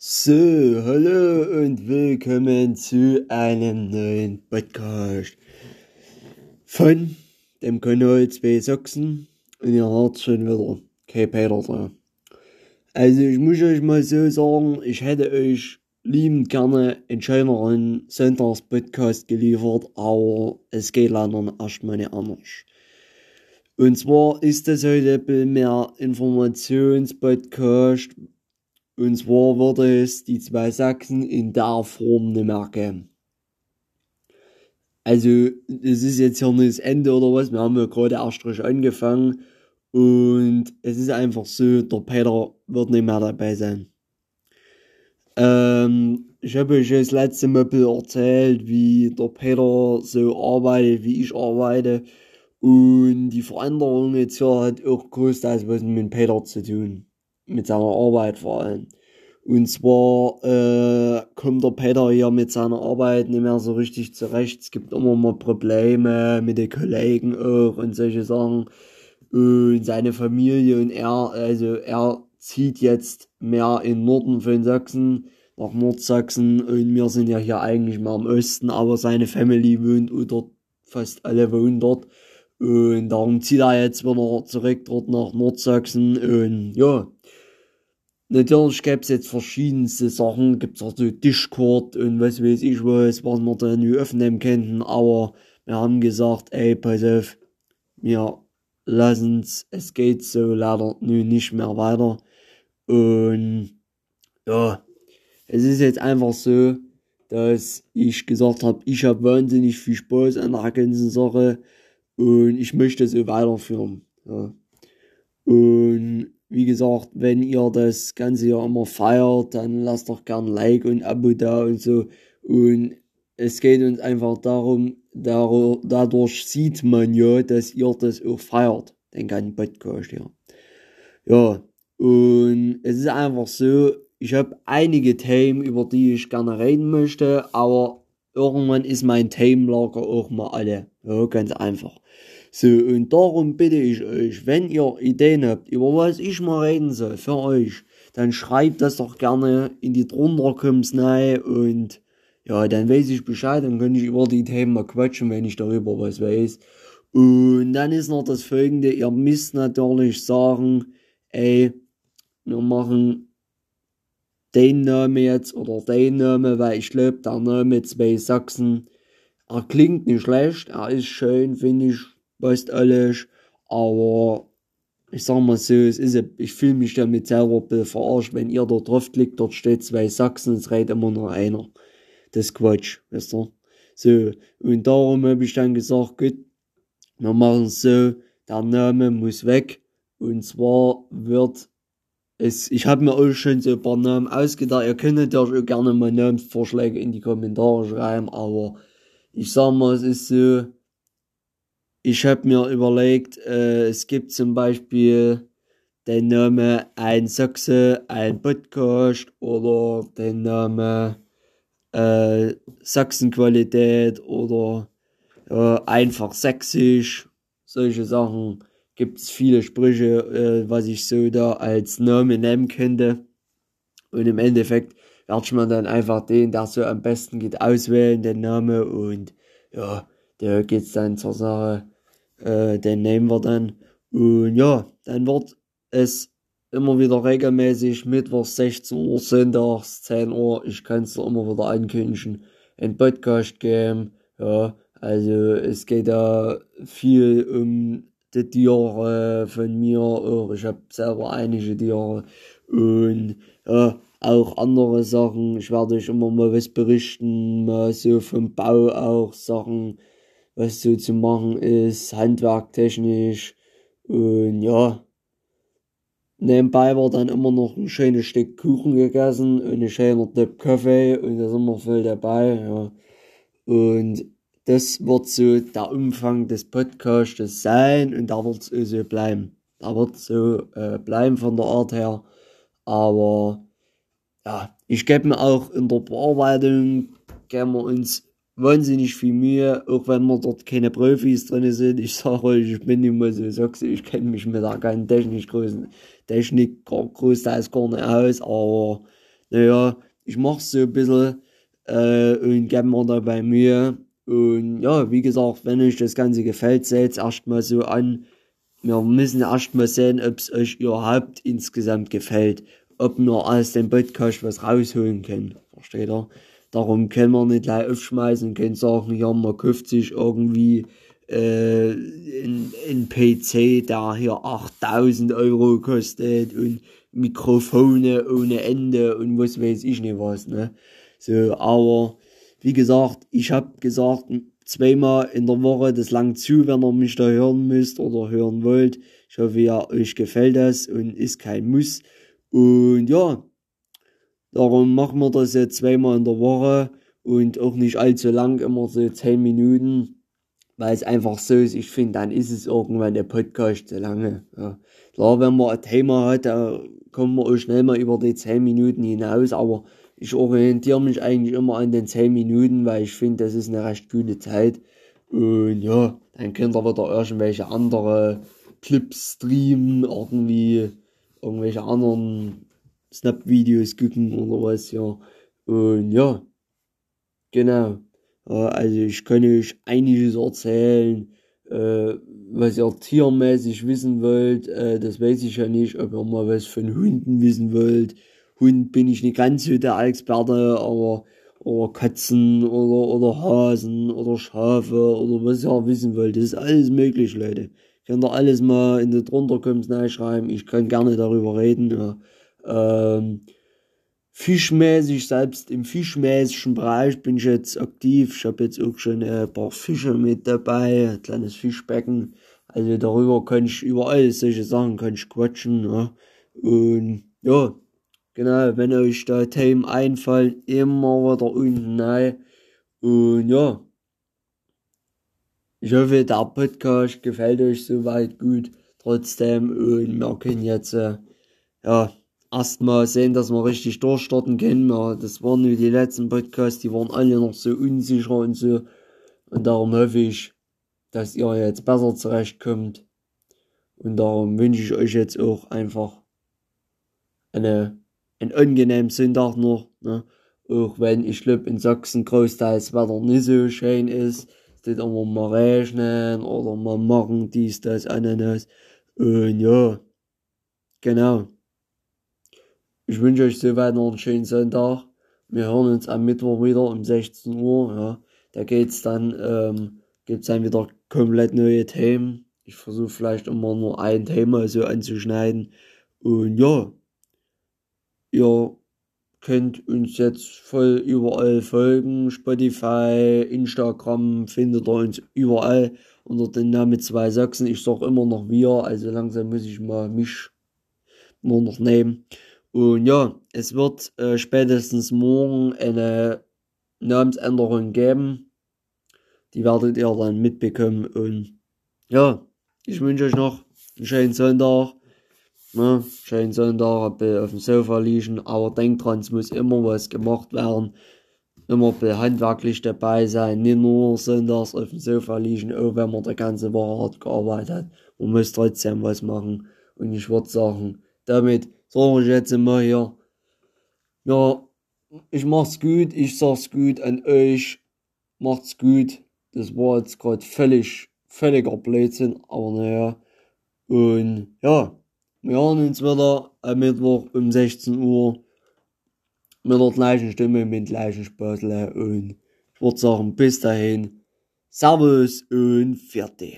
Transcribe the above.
So, hallo und willkommen zu einem neuen Podcast von dem Kanal 2 Sachsen und ihr hört schon wieder kein Peter da. Also ich muss euch mal so sagen, ich hätte euch liebend gerne einen schöneren Sonntagspodcast geliefert, aber es geht leider erstmal nicht anders. Und zwar ist das heute ein bisschen mehr Informationspodcast, und zwar würde es die zwei Sachsen in der Form nicht mehr geben. Also, es ist jetzt hier nicht das Ende oder was. Wir haben ja gerade erst frisch angefangen. Und es ist einfach so, der Peter wird nicht mehr dabei sein. Ähm, ich habe euch das letzte Mal erzählt, wie der Peter so arbeitet, wie ich arbeite. Und die Veränderung jetzt hier hat auch großteils was mit Peter zu tun mit seiner Arbeit vor allem. Und zwar äh, kommt der Peter hier mit seiner Arbeit nicht mehr so richtig zurecht. Es gibt immer mal Probleme mit den Kollegen auch und solche Sachen. Und seine Familie und er, also er zieht jetzt mehr in Norden von Sachsen, nach Nordsachsen. Und wir sind ja hier eigentlich mehr im Osten, aber seine Family wohnt dort, fast alle wohnen dort. Und darum zieht er jetzt wieder zurück dort nach Nordsachsen. Und ja, Natürlich gäbe es jetzt verschiedenste Sachen, gibt es auch so Discord und was weiß ich was, was wir da nie öffnen könnten, aber wir haben gesagt, ey, pass auf, wir lassen's, es geht so leider nun nicht mehr weiter. Und ja, es ist jetzt einfach so, dass ich gesagt habe, ich habe wahnsinnig viel Spaß an der ganzen Sache und ich möchte so weiterführen. Ja. Und wie gesagt, wenn ihr das Ganze ja immer feiert, dann lasst doch gern Like und Abo da und so. Und es geht uns einfach darum, dadurch sieht man ja, dass ihr das auch feiert, den ganzen Podcast hier. Ja, und es ist einfach so, ich habe einige Themen, über die ich gerne reden möchte, aber irgendwann ist mein Themenlager auch mal alle. Ja, ganz einfach. So, und darum bitte ich euch, wenn ihr Ideen habt, über was ich mal reden soll, für euch, dann schreibt das doch gerne in die drunter kommt's rein und ja, dann weiß ich Bescheid, dann kann ich über die Themen mal quatschen, wenn ich darüber was weiß. Und dann ist noch das folgende, ihr müsst natürlich sagen, ey, wir machen den Namen jetzt oder den Namen, weil ich glaube, der Name zwei Sachsen, er klingt nicht schlecht, er ist schön, finde ich, weißt alles, aber ich sag mal so, es ist, ich fühle mich damit selber verarscht, wenn ihr dort drauf klickt, dort steht zwei Sachsen, es redet immer nur einer. Das Quatsch, weißt du? So, und darum habe ich dann gesagt, gut, wir machen es so, der Name muss weg, und zwar wird es, ich habe mir auch schon so ein paar Namen ausgedacht, ihr könnt natürlich auch gerne mal Namensvorschläge in die Kommentare schreiben, aber ich sag mal, es ist so, ich habe mir überlegt, äh, es gibt zum Beispiel den Namen Ein Sachse, ein Podcast oder den Namen äh, Sachsenqualität oder äh, einfach sächsisch. Solche Sachen gibt es viele Sprüche, äh, was ich so da als Name nehmen könnte. Und im Endeffekt werde man dann einfach den, der so am besten geht, auswählen, den Namen und ja, der geht's dann zur Sache äh, den nehmen wir dann. Und ja, dann wird es immer wieder regelmäßig Mittwochs 16 Uhr, Sonntags 10 Uhr, ich kann es immer wieder ankündigen, ein Podcast geben. Ja, also es geht da viel um die Tiere von mir, auch ich habe selber einige Tiere und ja, auch andere Sachen. Ich werde euch immer mal was berichten, mal so vom Bau auch Sachen was so zu machen ist, handwerktechnisch. Und ja, nebenbei war dann immer noch ein schönes Stück Kuchen gegessen und ein schöner Tipp Kaffee und da sind wir voll dabei. Ja. Und das wird so der Umfang des Podcasts sein und da wird es so bleiben. Da wird so äh, bleiben von der Art her. Aber ja, ich gebe mir auch in der Bearbeitung, geben wir uns wahnsinnig viel Mühe, auch wenn wir dort keine Profis drin sind. Ich sage euch, ich bin immer so sagst ich kenne mich mit der ganzen Technik, großen, Technik großteils gar nicht aus, aber naja, ich mach's so ein bisschen äh, und gebe mir dabei Mühe. Und ja, wie gesagt, wenn euch das Ganze gefällt, seht erstmal so an. Wir müssen erstmal sehen, ob es euch überhaupt insgesamt gefällt. Ob wir aus dem Podcast was rausholen können. Versteht ihr? Darum können wir nicht gleich aufschmeißen und können sagen, ja, man kauft sich irgendwie äh, ein, ein PC, der hier 8000 Euro kostet und Mikrofone ohne Ende und was weiß ich nicht was, ne? So, aber wie gesagt, ich habe gesagt, zweimal in der Woche, das lang zu, wenn ihr mich da hören müsst oder hören wollt. Ich hoffe, ja, euch gefällt das und ist kein Muss. Und ja, darum machen wir das jetzt zweimal in der Woche und auch nicht allzu lang, immer so 10 Minuten, weil es einfach so ist, ich finde, dann ist es irgendwann der Podcast zu lange. Ja. Klar, wenn man ein Thema hat, da kommen wir auch schnell mal über die 10 Minuten hinaus, aber ich orientiere mich eigentlich immer an den 10 Minuten, weil ich finde, das ist eine recht gute Zeit. Und ja, dann könnt ihr wieder irgendwelche andere Clips streamen, irgendwie irgendwelche anderen Snap-Videos gucken oder was, ja. Und ja, genau. Also ich kann euch einiges erzählen, äh, was ihr tiermäßig wissen wollt. Äh, das weiß ich ja nicht, ob ihr mal was von Hunden wissen wollt. Hund bin ich nicht ganz so der Experte, aber oder Katzen oder, oder Hasen oder Schafe oder was ihr wissen wollt. Das ist alles möglich, Leute. Könnt ihr alles mal in die drunterkommens schreiben. Ich kann gerne darüber reden. Ja. Ähm, fischmäßig, selbst im fischmäßigen Bereich bin ich jetzt aktiv. Ich habe jetzt auch schon ein paar Fische mit dabei, ein kleines Fischbecken. Also darüber kann ich überall solche Sachen kann ich quatschen. Ja. Und ja, Genau, wenn euch da Themen einfallen, immer wieder unten rein. Und ja, ich hoffe, der Podcast gefällt euch soweit gut. Trotzdem, und wir können jetzt, äh, ja, erstmal sehen, dass wir richtig durchstarten können. Das waren nur die letzten Podcasts, die waren alle noch so unsicher und so. Und darum hoffe ich, dass ihr jetzt besser zurechtkommt. Und darum wünsche ich euch jetzt auch einfach eine ein angenehm Sonntag noch, ne? Auch wenn ich glaube in Sachsen großteils Wetter nicht so schön ist. Es wird immer mal regnen oder mal machen dies, das, Ananas. Und ja, genau. Ich wünsche euch soweit noch einen schönen Sonntag. Wir hören uns am Mittwoch wieder um 16 Uhr. Ja. Da geht's dann, ähm, gibt's dann wieder komplett neue Themen. Ich versuche vielleicht immer nur ein Thema so anzuschneiden. Und ja, Ihr könnt uns jetzt voll überall folgen. Spotify, Instagram findet ihr uns überall unter den Namen zwei Sachsen. Ich sag immer noch wir, also langsam muss ich mal mich nur noch nehmen. Und ja, es wird äh, spätestens morgen eine Namensänderung geben. Die werdet ihr dann mitbekommen. Und ja, ich wünsche euch noch einen schönen Sonntag. Ne? Schön Sonntag auf dem Sofa liegen, aber denkt dran, es muss immer was gemacht werden. Immer handwerklich dabei sein, nicht nur sonntags auf dem Sofa liegen, auch wenn man die ganze Woche hart gearbeitet hat. Man muss trotzdem was machen. Und ich würde sagen, damit sage ich jetzt immer hier, ja, ich mach's gut, ich sag's gut an euch, macht's gut. Das war jetzt gerade völlig, völliger Blödsinn, aber naja. Und ja. Wir hören uns wieder am Mittwoch um 16 Uhr mit der gleichen Stimme, mit dem gleichen Spaßle und ich würde sagen, bis dahin, Servus und fertig.